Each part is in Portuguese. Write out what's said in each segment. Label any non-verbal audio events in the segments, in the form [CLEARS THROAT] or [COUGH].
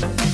Bye.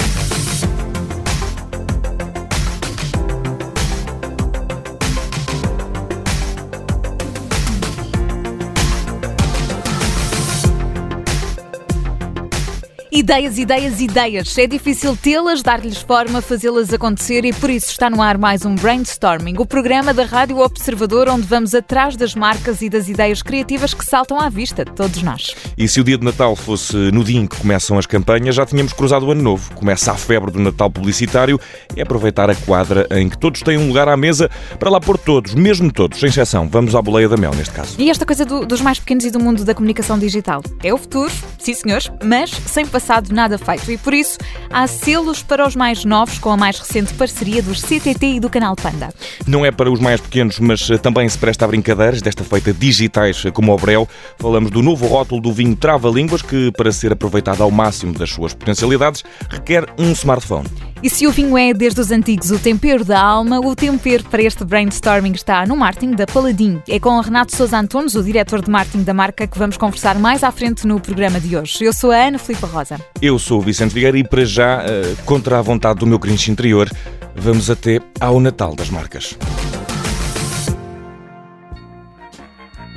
Ideias, ideias, ideias. É difícil tê-las, dar-lhes forma, fazê-las acontecer e por isso está no ar mais um Brainstorming, o programa da Rádio Observador onde vamos atrás das marcas e das ideias criativas que saltam à vista de todos nós. E se o dia de Natal fosse no dia em que começam as campanhas, já tínhamos cruzado o ano novo. Começa a febre do Natal publicitário e aproveitar a quadra em que todos têm um lugar à mesa para lá pôr todos, mesmo todos, sem exceção. Vamos à boleia da mel neste caso. E esta coisa do, dos mais pequenos e do mundo da comunicação digital? É o futuro, sim senhores, mas sem passar passado nada feito e por isso há selos para os mais novos com a mais recente parceria dos CTT e do Canal Panda. Não é para os mais pequenos, mas eh, também se presta a brincadeiras, desta feita digitais eh, como o Breu. Falamos do novo rótulo do vinho Trava-Línguas que, para ser aproveitado ao máximo das suas potencialidades, requer um smartphone. E se o vinho é, desde os antigos, o tempero da alma, o tempero para este brainstorming está no marketing da Paladin. É com Renato Sousa Antunes, o diretor de marketing da marca, que vamos conversar mais à frente no programa de hoje. Eu sou a Ana Filipe Rosa. Eu sou o Vicente Vieira e, para já, eh, contra a vontade do meu cringe interior, vamos até ao Natal das marcas.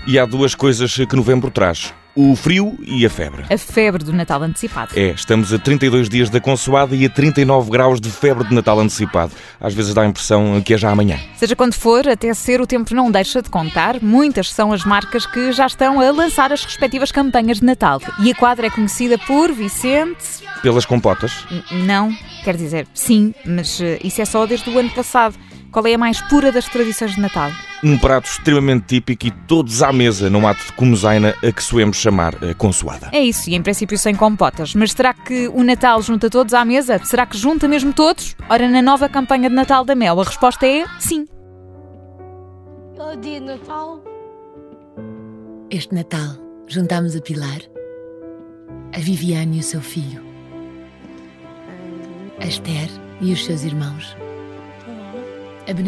E há duas coisas que novembro traz o frio e a febre. A febre do Natal antecipado. É, estamos a 32 dias da consoada e a 39 graus de febre de Natal antecipado. Às vezes dá a impressão que é já amanhã. Seja quando for, até ser o tempo não deixa de contar. Muitas são as marcas que já estão a lançar as respectivas campanhas de Natal. E a quadra é conhecida por Vicente. Pelas compotas? N não, quer dizer, sim, mas eh, isso é só desde o ano passado. Qual é a mais pura das tradições de Natal? Um prato extremamente típico e todos à mesa, num ato de comosaina a que soemos chamar a consoada. É isso, e em princípio sem compotas. Mas será que o Natal junta todos à mesa? Será que junta mesmo todos? Ora, na nova campanha de Natal da Mel, a resposta é sim. Bom dia, Natal. Este Natal juntamos a Pilar, a Viviane e o seu filho, a Esther e os seus irmãos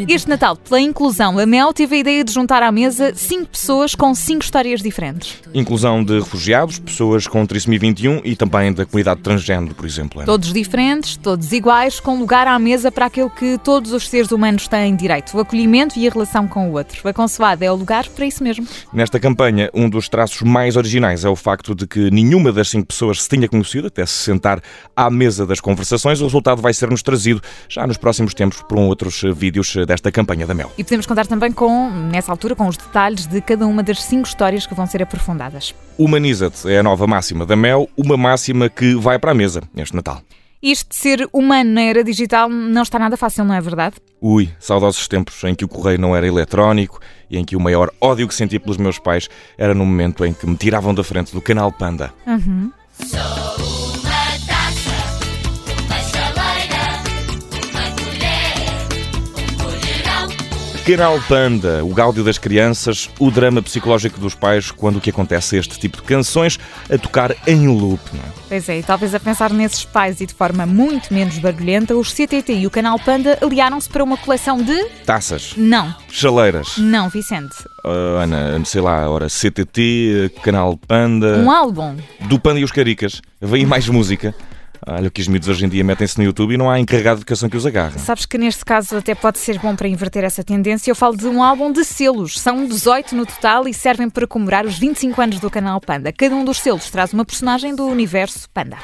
este Natal, pela inclusão, a Mel teve a ideia de juntar à mesa cinco pessoas com cinco histórias diferentes. Inclusão de refugiados, pessoas com trissomia 21 e também da comunidade transgênero, por exemplo. Todos diferentes, todos iguais, com lugar à mesa para aquilo que todos os seres humanos têm direito, o acolhimento e a relação com o outro. A Consoada é o lugar para isso mesmo. Nesta campanha, um dos traços mais originais é o facto de que nenhuma das cinco pessoas se tinha conhecido até se sentar à mesa das conversações. O resultado vai ser-nos trazido já nos próximos tempos por um outros vídeos desta campanha da Mel. E podemos contar também com, nessa altura, com os detalhes de cada uma das cinco histórias que vão ser aprofundadas. Humaniza-te é a nova máxima da Mel, uma máxima que vai para a mesa neste Natal. Isto de ser humano na era digital não está nada fácil, não é verdade? Ui, saudosos tempos em que o correio não era eletrónico e em que o maior ódio que senti pelos meus pais era no momento em que me tiravam da frente do canal Panda. Uhum. Canal Panda, o gáudio das crianças, o drama psicológico dos pais quando o que acontece é este tipo de canções a tocar em loop. Não é? Pois é, e talvez a pensar nesses pais e de forma muito menos barulhenta, os CTT e o Canal Panda aliaram-se para uma coleção de. Taças. Não. Chaleiras. Não, Vicente. Uh, Ana, sei lá, ora, CTT, Canal Panda. Um álbum. Do Panda e os Caricas. Vem mais música. Olha que os miúdos hoje em dia metem-se no YouTube e não há encarregado de educação que os agarre. Sabes que neste caso até pode ser bom para inverter essa tendência. Eu falo de um álbum de selos. São 18 no total e servem para comemorar os 25 anos do canal Panda. Cada um dos selos traz uma personagem do universo Panda.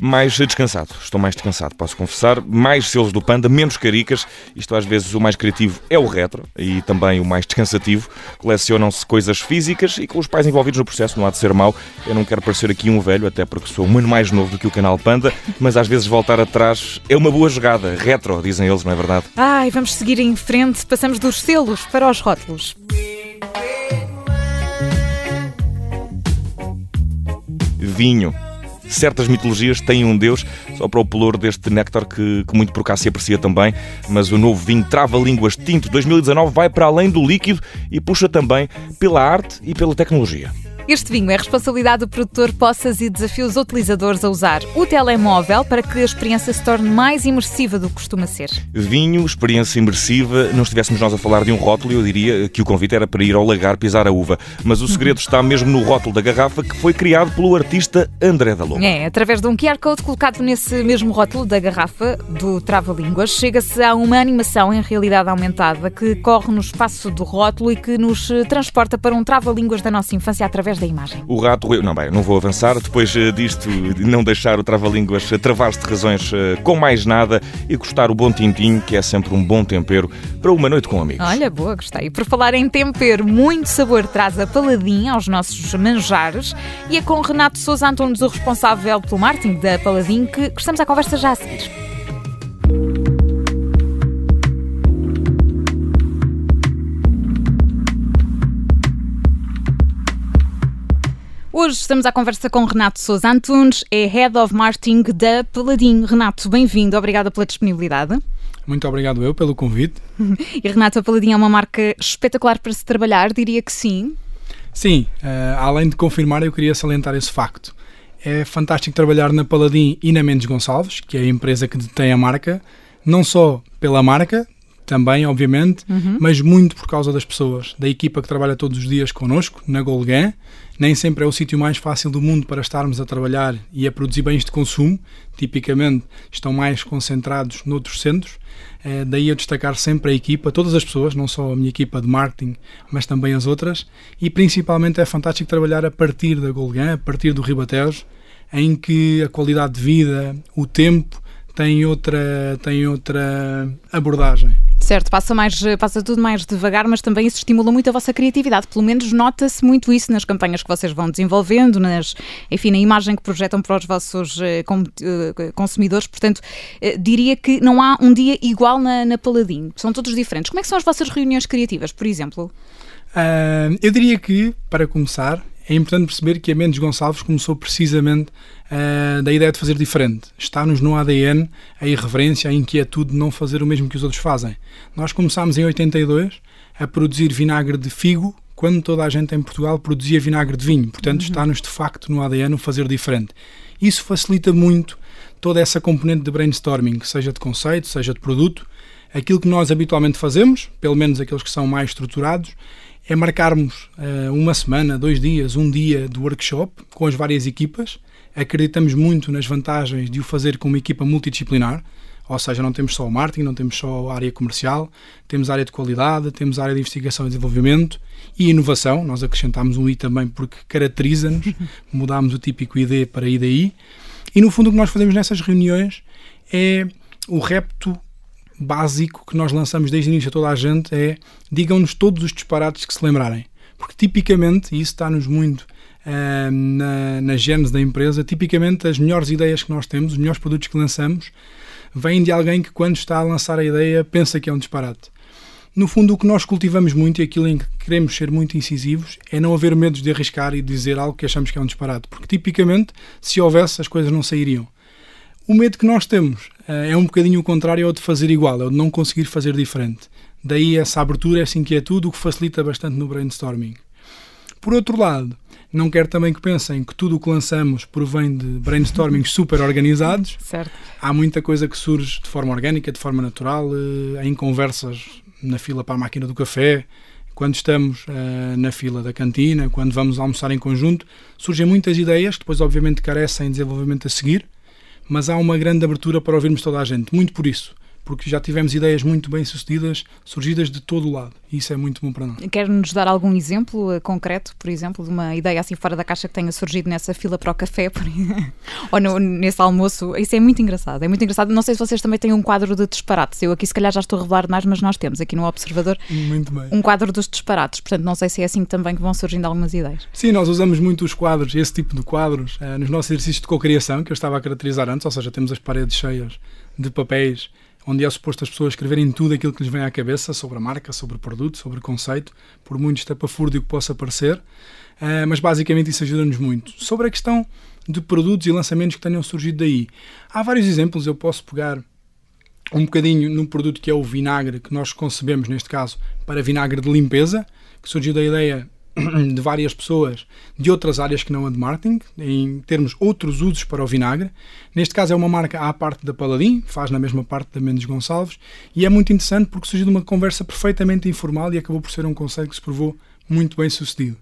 Mais descansado. Estou mais descansado, posso confessar. Mais selos do Panda, menos caricas. Isto às vezes o mais criativo é o retro e também o mais descansativo. Colecionam-se coisas físicas e com os pais envolvidos no processo não há de ser mau. Eu não quero parecer aqui um velho, até porque sou um ano mais novo do que o canal Panda mas às vezes voltar atrás é uma boa jogada. Retro, dizem eles, não é verdade? Ai, vamos seguir em frente. Passamos dos selos para os rótulos. Vinho. Certas mitologias têm um deus só para o pelour deste néctar que, que muito por cá se aprecia também, mas o novo vinho Trava-Línguas Tinto 2019 vai para além do líquido e puxa também pela arte e pela tecnologia. Este vinho é responsabilidade do produtor Poças e desafia os utilizadores a usar o telemóvel para que a experiência se torne mais imersiva do que costuma ser. Vinho, experiência imersiva. Não estivéssemos nós a falar de um rótulo, eu diria que o convite era para ir ao lagar pisar a uva. Mas o segredo está mesmo no rótulo da garrafa que foi criado pelo artista André da Lomba. É, através de um QR Code colocado nesse mesmo rótulo da garrafa do Trava-Línguas, chega-se a uma animação em realidade aumentada que corre no espaço do rótulo e que nos transporta para um trava-línguas da nossa infância através da imagem. O rato. Não, bem, não vou avançar. Depois eh, disto, de não deixar o trava-línguas travar-se de razões eh, com mais nada e gostar o bom tintim, que é sempre um bom tempero para uma noite com amigos. Olha, boa, gostei. E por falar em tempero, muito sabor traz a Paladinha aos nossos manjares e é com Renato Souza Antunes, o responsável pelo marketing da Paladinho, que estamos à conversa já a seguir. Hoje estamos à conversa com Renato Sousa Antunes, é Head of Marketing da Paladin. Renato, bem-vindo, obrigada pela disponibilidade. Muito obrigado eu pelo convite. [LAUGHS] e Renato, a Paladin é uma marca espetacular para se trabalhar, diria que sim. Sim, uh, além de confirmar, eu queria salientar esse facto. É fantástico trabalhar na Paladin e na Mendes Gonçalves, que é a empresa que detém a marca, não só pela marca, também, obviamente, uhum. mas muito por causa das pessoas, da equipa que trabalha todos os dias connosco, na Golgan. Nem sempre é o sítio mais fácil do mundo para estarmos a trabalhar e a produzir bens de consumo. Tipicamente estão mais concentrados noutros centros. É, daí eu destacar sempre a equipa, todas as pessoas, não só a minha equipa de marketing, mas também as outras. E principalmente é fantástico trabalhar a partir da Golgan, a partir do Ribatejo, em que a qualidade de vida, o tempo, tem outra, tem outra abordagem. Certo, passa, mais, passa tudo mais devagar, mas também isso estimula muito a vossa criatividade. Pelo menos nota-se muito isso nas campanhas que vocês vão desenvolvendo, nas, enfim, na imagem que projetam para os vossos eh, eh, consumidores. Portanto, eh, diria que não há um dia igual na, na Paladin. São todos diferentes. Como é que são as vossas reuniões criativas, por exemplo? Uh, eu diria que, para começar, é importante perceber que a Mendes Gonçalves começou precisamente uh, da ideia de fazer diferente. Está-nos no ADN a irreverência, a inquietude de não fazer o mesmo que os outros fazem. Nós começámos em 82 a produzir vinagre de figo quando toda a gente em Portugal produzia vinagre de vinho. Portanto, uhum. está-nos de facto no ADN o fazer diferente. Isso facilita muito toda essa componente de brainstorming, seja de conceito, seja de produto. Aquilo que nós habitualmente fazemos, pelo menos aqueles que são mais estruturados, é marcarmos uh, uma semana, dois dias, um dia do workshop com as várias equipas. Acreditamos muito nas vantagens de o fazer com uma equipa multidisciplinar, ou seja, não temos só o marketing, não temos só a área comercial, temos a área de qualidade, temos a área de investigação e desenvolvimento e inovação. Nós acrescentámos um I também porque caracteriza-nos, [LAUGHS] mudámos o típico ID para IDI. E no fundo o que nós fazemos nessas reuniões é o repto básico que nós lançamos desde o início a toda a gente é digam-nos todos os disparates que se lembrarem. Porque tipicamente, e isso está-nos muito uh, na, na gênese da empresa, tipicamente as melhores ideias que nós temos, os melhores produtos que lançamos, vêm de alguém que quando está a lançar a ideia pensa que é um disparate. No fundo, o que nós cultivamos muito e aquilo em que queremos ser muito incisivos é não haver medo de arriscar e dizer algo que achamos que é um disparate. Porque tipicamente, se houvesse, as coisas não sairiam. O medo que nós temos é um bocadinho o contrário ao de fazer igual, é o de não conseguir fazer diferente. Daí essa abertura, essa inquietude, o que facilita bastante no brainstorming. Por outro lado, não quero também que pensem que tudo o que lançamos provém de brainstormings [LAUGHS] super organizados. Certo. Há muita coisa que surge de forma orgânica, de forma natural, uh, em conversas na fila para a máquina do café, quando estamos uh, na fila da cantina, quando vamos almoçar em conjunto, surgem muitas ideias que depois obviamente carecem de desenvolvimento a seguir, mas há uma grande abertura para ouvirmos toda a gente, muito por isso porque já tivemos ideias muito bem sucedidas, surgidas de todo o lado. E isso é muito bom para nós. Quer-nos dar algum exemplo uh, concreto, por exemplo, de uma ideia assim fora da caixa que tenha surgido nessa fila para o café [LAUGHS] ou no, nesse almoço? Isso é muito engraçado. É muito engraçado. Não sei se vocês também têm um quadro de disparates. Eu aqui, se calhar, já estou a revelar mais, mas nós temos aqui no Observador um quadro dos disparates. Portanto, não sei se é assim também que vão surgindo algumas ideias. Sim, nós usamos muito os quadros, esse tipo de quadros, uh, nos nossos exercícios de cocriação, que eu estava a caracterizar antes, ou seja, temos as paredes cheias de papéis onde é suposto as pessoas escreverem tudo aquilo que lhes vem à cabeça sobre a marca, sobre o produto, sobre o conceito, por muito estapafúrdio que possa parecer, uh, mas basicamente isso ajuda-nos muito. Sobre a questão de produtos e lançamentos que tenham surgido daí, há vários exemplos, eu posso pegar um bocadinho num produto que é o vinagre, que nós concebemos, neste caso, para vinagre de limpeza, que surgiu da ideia [CLEARS THROAT] de várias pessoas de outras áreas que não a de marketing, em termos outros usos para o vinagre. Neste caso é uma marca à parte da Paladin, faz na mesma parte da Mendes Gonçalves, e é muito interessante porque surgiu de uma conversa perfeitamente informal e acabou por ser um conselho que se provou muito bem sucedido.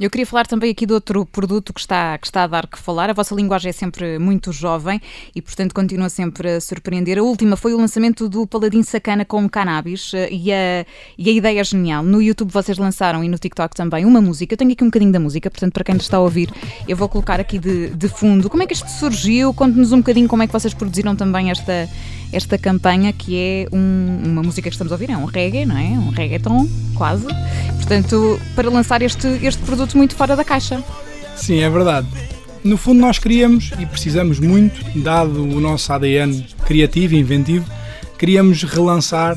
Eu queria falar também aqui de outro produto que está, que está a dar que falar. A vossa linguagem é sempre muito jovem e, portanto, continua sempre a surpreender. A última foi o lançamento do Paladin Sacana com cannabis eh, e a, e a ideia é genial. No YouTube vocês lançaram e no TikTok também uma música. Eu tenho aqui um bocadinho da música, portanto, para quem nos está a ouvir, eu vou colocar aqui de, de fundo. Como é que isto surgiu? Conte-nos um bocadinho como é que vocês produziram também esta esta campanha que é um, uma música que estamos a ouvir, é um reggae, não é? Um reggaeton, quase. Portanto, para lançar este, este produto muito fora da caixa. Sim, é verdade. No fundo, nós queríamos e precisamos muito, dado o nosso ADN criativo e inventivo, queríamos relançar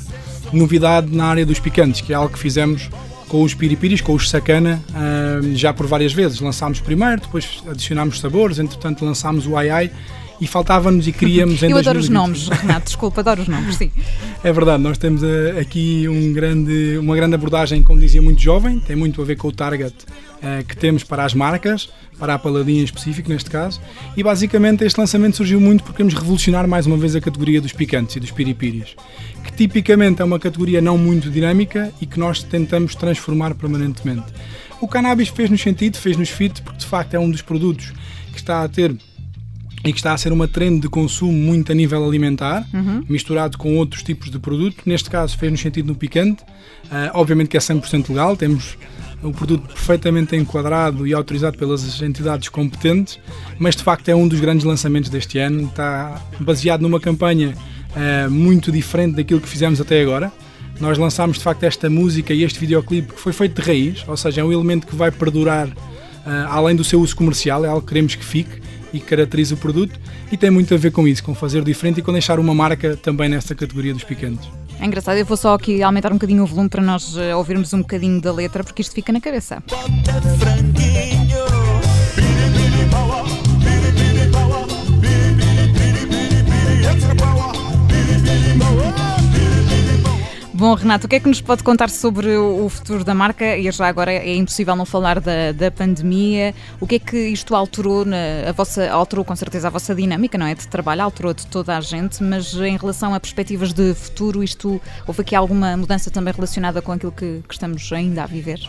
novidade na área dos picantes, que é algo que fizemos com os piripiris, com os sacana, ah, já por várias vezes. Lançámos primeiro, depois adicionámos sabores, entretanto lançámos o ai ai e faltava-nos e queríamos em Eu adoro os nomes, Renato, desculpa, adoro os nomes, sim. É verdade, nós temos uh, aqui um grande, uma grande abordagem, como dizia, muito jovem, tem muito a ver com o target uh, que temos para as marcas, para a Paladinha em específico, neste caso, e basicamente este lançamento surgiu muito porque queremos revolucionar mais uma vez a categoria dos picantes e dos piripiris, que tipicamente é uma categoria não muito dinâmica e que nós tentamos transformar permanentemente. O cannabis fez-nos sentido, fez-nos fit, porque de facto é um dos produtos que está a ter e que está a ser uma trend de consumo muito a nível alimentar, uhum. misturado com outros tipos de produto. Neste caso, fez-nos sentido no picante. Uh, obviamente que é 100% legal, temos o produto perfeitamente enquadrado e autorizado pelas entidades competentes, mas de facto é um dos grandes lançamentos deste ano. Está baseado numa campanha uh, muito diferente daquilo que fizemos até agora. Nós lançámos de facto esta música e este videoclipe que foi feito de raiz, ou seja, é um elemento que vai perdurar uh, além do seu uso comercial, é algo que queremos que fique e que caracteriza o produto e tem muito a ver com isso, com fazer diferente e com deixar uma marca também nesta categoria dos picantes. É engraçado, eu vou só aqui aumentar um bocadinho o volume para nós eh, ouvirmos um bocadinho da letra, porque isto fica na cabeça. Bom, Renato, o que é que nos pode contar sobre o futuro da marca? E já agora é impossível não falar da, da pandemia. O que é que isto alterou, na, a vossa, alterou com certeza a vossa dinâmica, não é? De trabalho, alterou de toda a gente, mas em relação a perspectivas de futuro, isto houve aqui alguma mudança também relacionada com aquilo que, que estamos ainda a viver?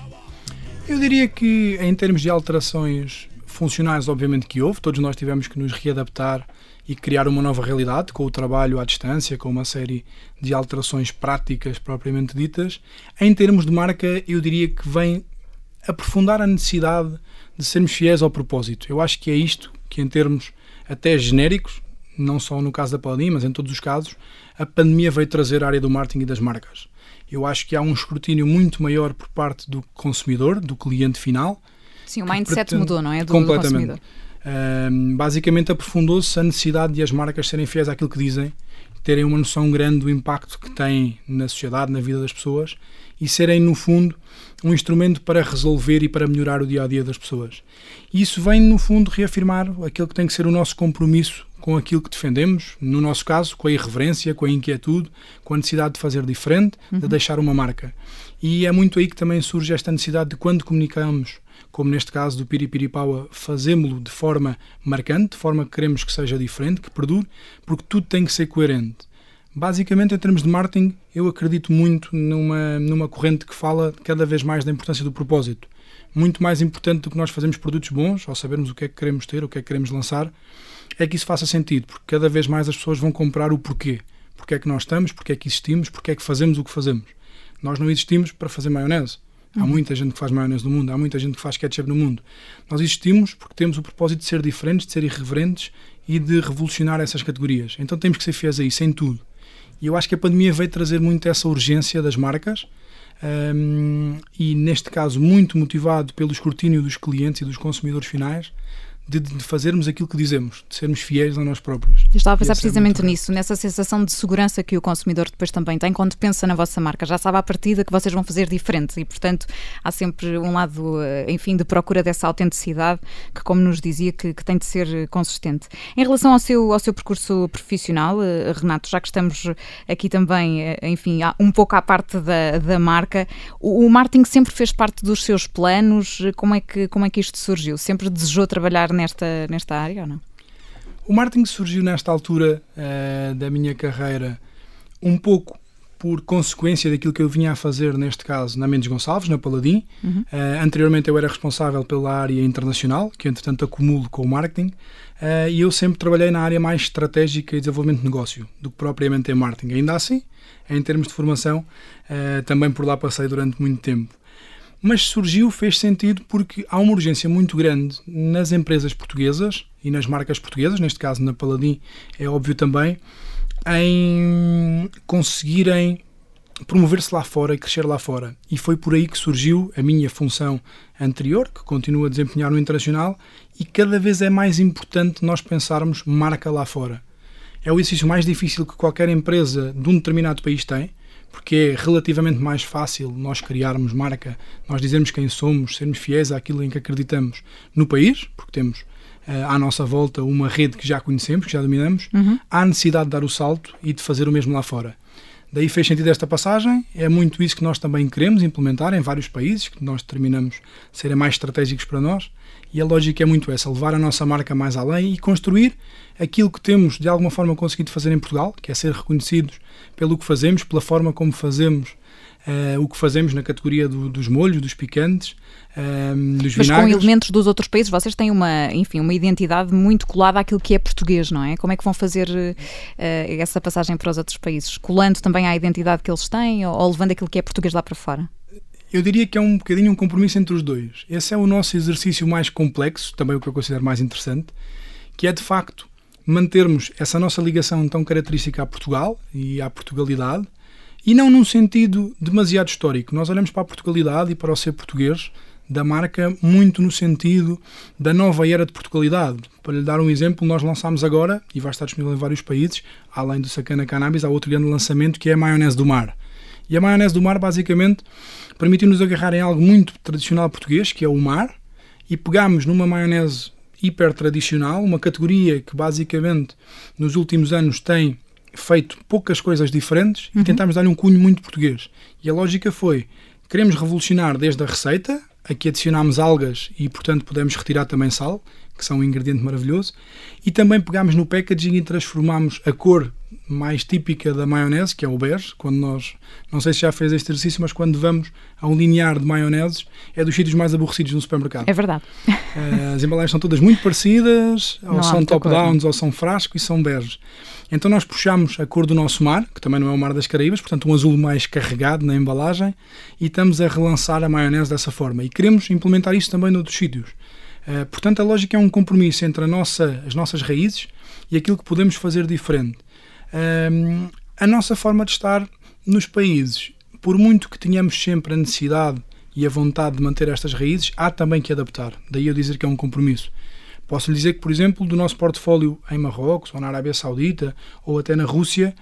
Eu diria que em termos de alterações funcionais, obviamente que houve, todos nós tivemos que nos readaptar e criar uma nova realidade com o trabalho à distância, com uma série de alterações práticas propriamente ditas. Em termos de marca, eu diria que vem aprofundar a necessidade de sermos fiéis ao propósito. Eu acho que é isto que, em termos até genéricos, não só no caso da Paladin, mas em todos os casos, a pandemia veio trazer a área do marketing e das marcas. Eu acho que há um escrutínio muito maior por parte do consumidor, do cliente final. Sim, o mindset pretende... mudou, não é? Do, completamente. Do um, basicamente aprofundou-se a necessidade de as marcas serem fiéis àquilo que dizem, terem uma noção grande do impacto que têm na sociedade, na vida das pessoas e serem, no fundo, um instrumento para resolver e para melhorar o dia a dia das pessoas. E isso vem, no fundo, reafirmar aquilo que tem que ser o nosso compromisso com aquilo que defendemos, no nosso caso, com a irreverência, com a inquietude, com a necessidade de fazer diferente, uhum. de deixar uma marca. E é muito aí que também surge esta necessidade de quando comunicamos como neste caso do Piripiripaua, fazemos-lo de forma marcante, de forma que queremos que seja diferente, que perdure, porque tudo tem que ser coerente. Basicamente, em termos de marketing, eu acredito muito numa, numa corrente que fala cada vez mais da importância do propósito. Muito mais importante do que nós fazermos produtos bons, ou sabermos o que é que queremos ter, o que é que queremos lançar, é que isso faça sentido, porque cada vez mais as pessoas vão comprar o porquê. Porque é que nós estamos, porque é que existimos, porque é que fazemos o que fazemos. Nós não existimos para fazer maionese. Há uhum. muita gente que faz maionese no mundo, há muita gente que faz ketchup no mundo. Nós existimos porque temos o propósito de ser diferentes, de ser irreverentes e de revolucionar essas categorias. Então temos que ser fiéis a isso, em tudo. E eu acho que a pandemia veio trazer muito essa urgência das marcas um, e, neste caso, muito motivado pelo escrutínio dos clientes e dos consumidores finais, de, de, fazermos aquilo que dizemos, de sermos fiéis a nós próprios. Eu estava a pensar é precisamente é nisso, nessa sensação de segurança que o consumidor depois também tem quando pensa na vossa marca. Já sabe à partida que vocês vão fazer diferente e, portanto, há sempre um lado, eh, enfim, de procura dessa autenticidade que, como nos dizia, que, que tem de ser consistente. Em relação ao seu, ao seu percurso profissional, eh, Renato, já que estamos aqui também, eh, enfim, um pouco à parte da, da marca, o, o marketing sempre fez parte dos seus planos? Como é que, como é que isto surgiu? Sempre desejou trabalhar nesta, nesta área ou não? O marketing surgiu nesta altura uh, da minha carreira um pouco por consequência daquilo que eu vinha a fazer, neste caso, na Mendes Gonçalves, na Paladin. Uhum. Uh, anteriormente eu era responsável pela área internacional, que entretanto acumulo com o marketing, uh, e eu sempre trabalhei na área mais estratégica e desenvolvimento de negócio, do que propriamente em marketing. Ainda assim, em termos de formação, uh, também por lá passei durante muito tempo mas surgiu, fez sentido porque há uma urgência muito grande nas empresas portuguesas e nas marcas portuguesas, neste caso na Paladin é óbvio também, em conseguirem promover-se lá fora e crescer lá fora. E foi por aí que surgiu a minha função anterior, que continuo a desempenhar no internacional, e cada vez é mais importante nós pensarmos marca lá fora. É o exercício mais difícil que qualquer empresa de um determinado país tem, porque é relativamente mais fácil nós criarmos marca, nós dizermos quem somos, sermos fiéis àquilo em que acreditamos no país, porque temos uh, à nossa volta uma rede que já conhecemos, que já dominamos, uhum. há necessidade de dar o salto e de fazer o mesmo lá fora. Daí fez sentido esta passagem, é muito isso que nós também queremos implementar em vários países, que nós determinamos serem mais estratégicos para nós, e a lógica é muito essa, levar a nossa marca mais além e construir aquilo que temos de alguma forma conseguido fazer em Portugal, que é ser reconhecidos pelo que fazemos, pela forma como fazemos uh, o que fazemos na categoria do, dos molhos, dos picantes, uh, dos Mas com elementos dos outros países, vocês têm uma, enfim, uma identidade muito colada àquilo que é português, não é? Como é que vão fazer uh, essa passagem para os outros países? Colando também à identidade que eles têm ou, ou levando aquilo que é português lá para fora? Eu diria que é um bocadinho um compromisso entre os dois. Esse é o nosso exercício mais complexo, também o que eu considero mais interessante, que é de facto mantermos essa nossa ligação tão característica a Portugal e à Portugalidade, e não num sentido demasiado histórico. Nós olhamos para a Portugalidade e para o ser português da marca muito no sentido da nova era de Portugalidade. Para lhe dar um exemplo, nós lançámos agora, e vai estar disponível em vários países, além do Sacana Cannabis, há outro grande lançamento que é a maionese do mar. E a maionese do mar, basicamente, permitiu-nos agarrar em algo muito tradicional português, que é o mar, e pegámos numa maionese hiper tradicional, uma categoria que basicamente nos últimos anos tem feito poucas coisas diferentes uhum. e tentámos dar-lhe um cunho muito português. E a lógica foi: queremos revolucionar desde a receita, aqui adicionámos algas e, portanto, podemos retirar também sal, que são um ingrediente maravilhoso, e também pegámos no packaging e transformámos a cor mais típica da maionese, que é o bege, quando nós, não sei se já fez este exercício, mas quando vamos a um linear de maioneses, é dos sítios mais aborrecidos no supermercado. É verdade. Eh, as embalagens são todas muito parecidas, ou não são top-downs, ou são frasco e são beges. Então nós puxamos a cor do nosso mar, que também não é o mar das Caraíbas, portanto um azul mais carregado na embalagem, e estamos a relançar a maionese dessa forma. E queremos implementar isso também noutros sítios. Uh, portanto, a lógica é um compromisso entre nossa, as nossas raízes e aquilo que podemos fazer diferente. A nossa forma de estar nos países, por muito que tenhamos sempre a necessidade e a vontade de manter estas raízes, há também que adaptar. Daí eu dizer que é um compromisso. Posso lhe dizer que, por exemplo, do nosso portfólio em Marrocos, ou na Arábia Saudita, ou até na Rússia,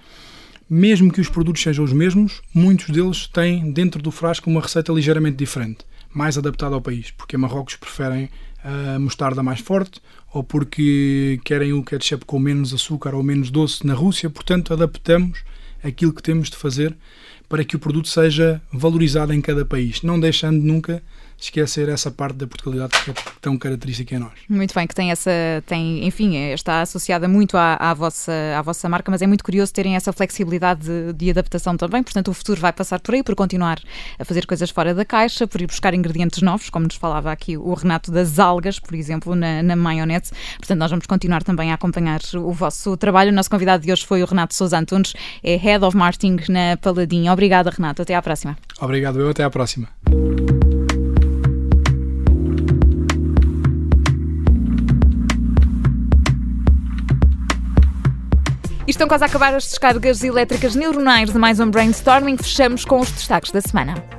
mesmo que os produtos sejam os mesmos, muitos deles têm dentro do frasco uma receita ligeiramente diferente, mais adaptada ao país, porque Marrocos preferem a mostarda mais forte ou porque querem o ketchup com menos açúcar ou menos doce na Rússia, portanto adaptamos aquilo que temos de fazer para que o produto seja valorizado em cada país, não deixando nunca esquecer essa parte da Portugalidade que é tão característica em nós. Muito bem, que tem essa, tem, enfim, está associada muito à, à, vossa, à vossa marca, mas é muito curioso terem essa flexibilidade de, de, adaptação também, portanto o futuro vai passar por aí, por continuar a fazer coisas fora da caixa, por ir buscar ingredientes novos, como nos falava aqui o Renato das algas, por exemplo, na, na maionese, portanto nós vamos continuar também a acompanhar o vosso trabalho. O nosso convidado de hoje foi o Renato Sousa Antunes, é Head of Marketing na Paladin. Obrigada, Renato, até à próxima. Obrigado, eu até à próxima. E estão quase a acabar as descargas elétricas neuronais de mais um brainstorming. Fechamos com os destaques da semana.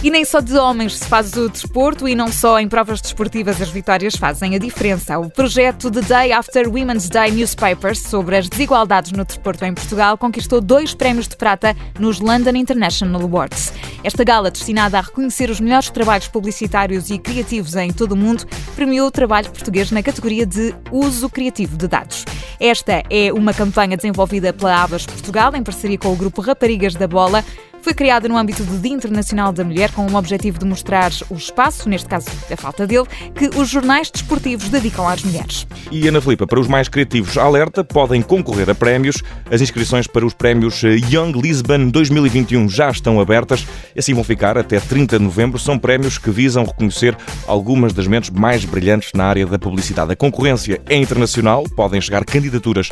E nem só de homens se faz o desporto e não só em provas desportivas as vitórias fazem a diferença. O projeto The Day After Women's Day Newspapers sobre as desigualdades no desporto em Portugal conquistou dois prémios de prata nos London International Awards. Esta gala, destinada a reconhecer os melhores trabalhos publicitários e criativos em todo o mundo, premiou o trabalho português na categoria de uso criativo de dados. Esta é uma campanha desenvolvida pela Avas Portugal em parceria com o grupo Raparigas da Bola foi criada no âmbito do Dia Internacional da Mulher com o objetivo de mostrar o espaço, neste caso a falta dele, que os jornais desportivos dedicam às mulheres. E Ana Filipa, para os mais criativos, alerta, podem concorrer a prémios. As inscrições para os prémios Young Lisbon 2021 já estão abertas assim vão ficar até 30 de novembro. São prémios que visam reconhecer algumas das mentes mais brilhantes na área da publicidade. A concorrência é internacional, podem chegar candidaturas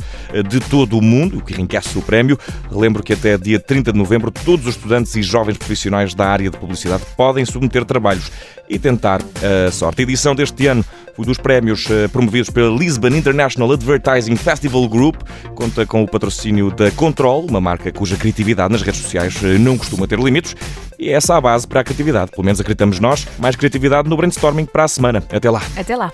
de todo o mundo, o que enriquece o prémio. Relembro que até dia 30 de novembro todos os estudantes e jovens profissionais da área de publicidade podem submeter trabalhos e tentar a sorte. A edição deste ano foi dos prémios eh, promovidos pela Lisbon International Advertising Festival Group. Conta com o patrocínio da Control, uma marca cuja criatividade nas redes sociais eh, não costuma ter limites. E é essa a base para a criatividade. Pelo menos acreditamos nós. Mais criatividade no brainstorming para a semana. Até lá. Até lá.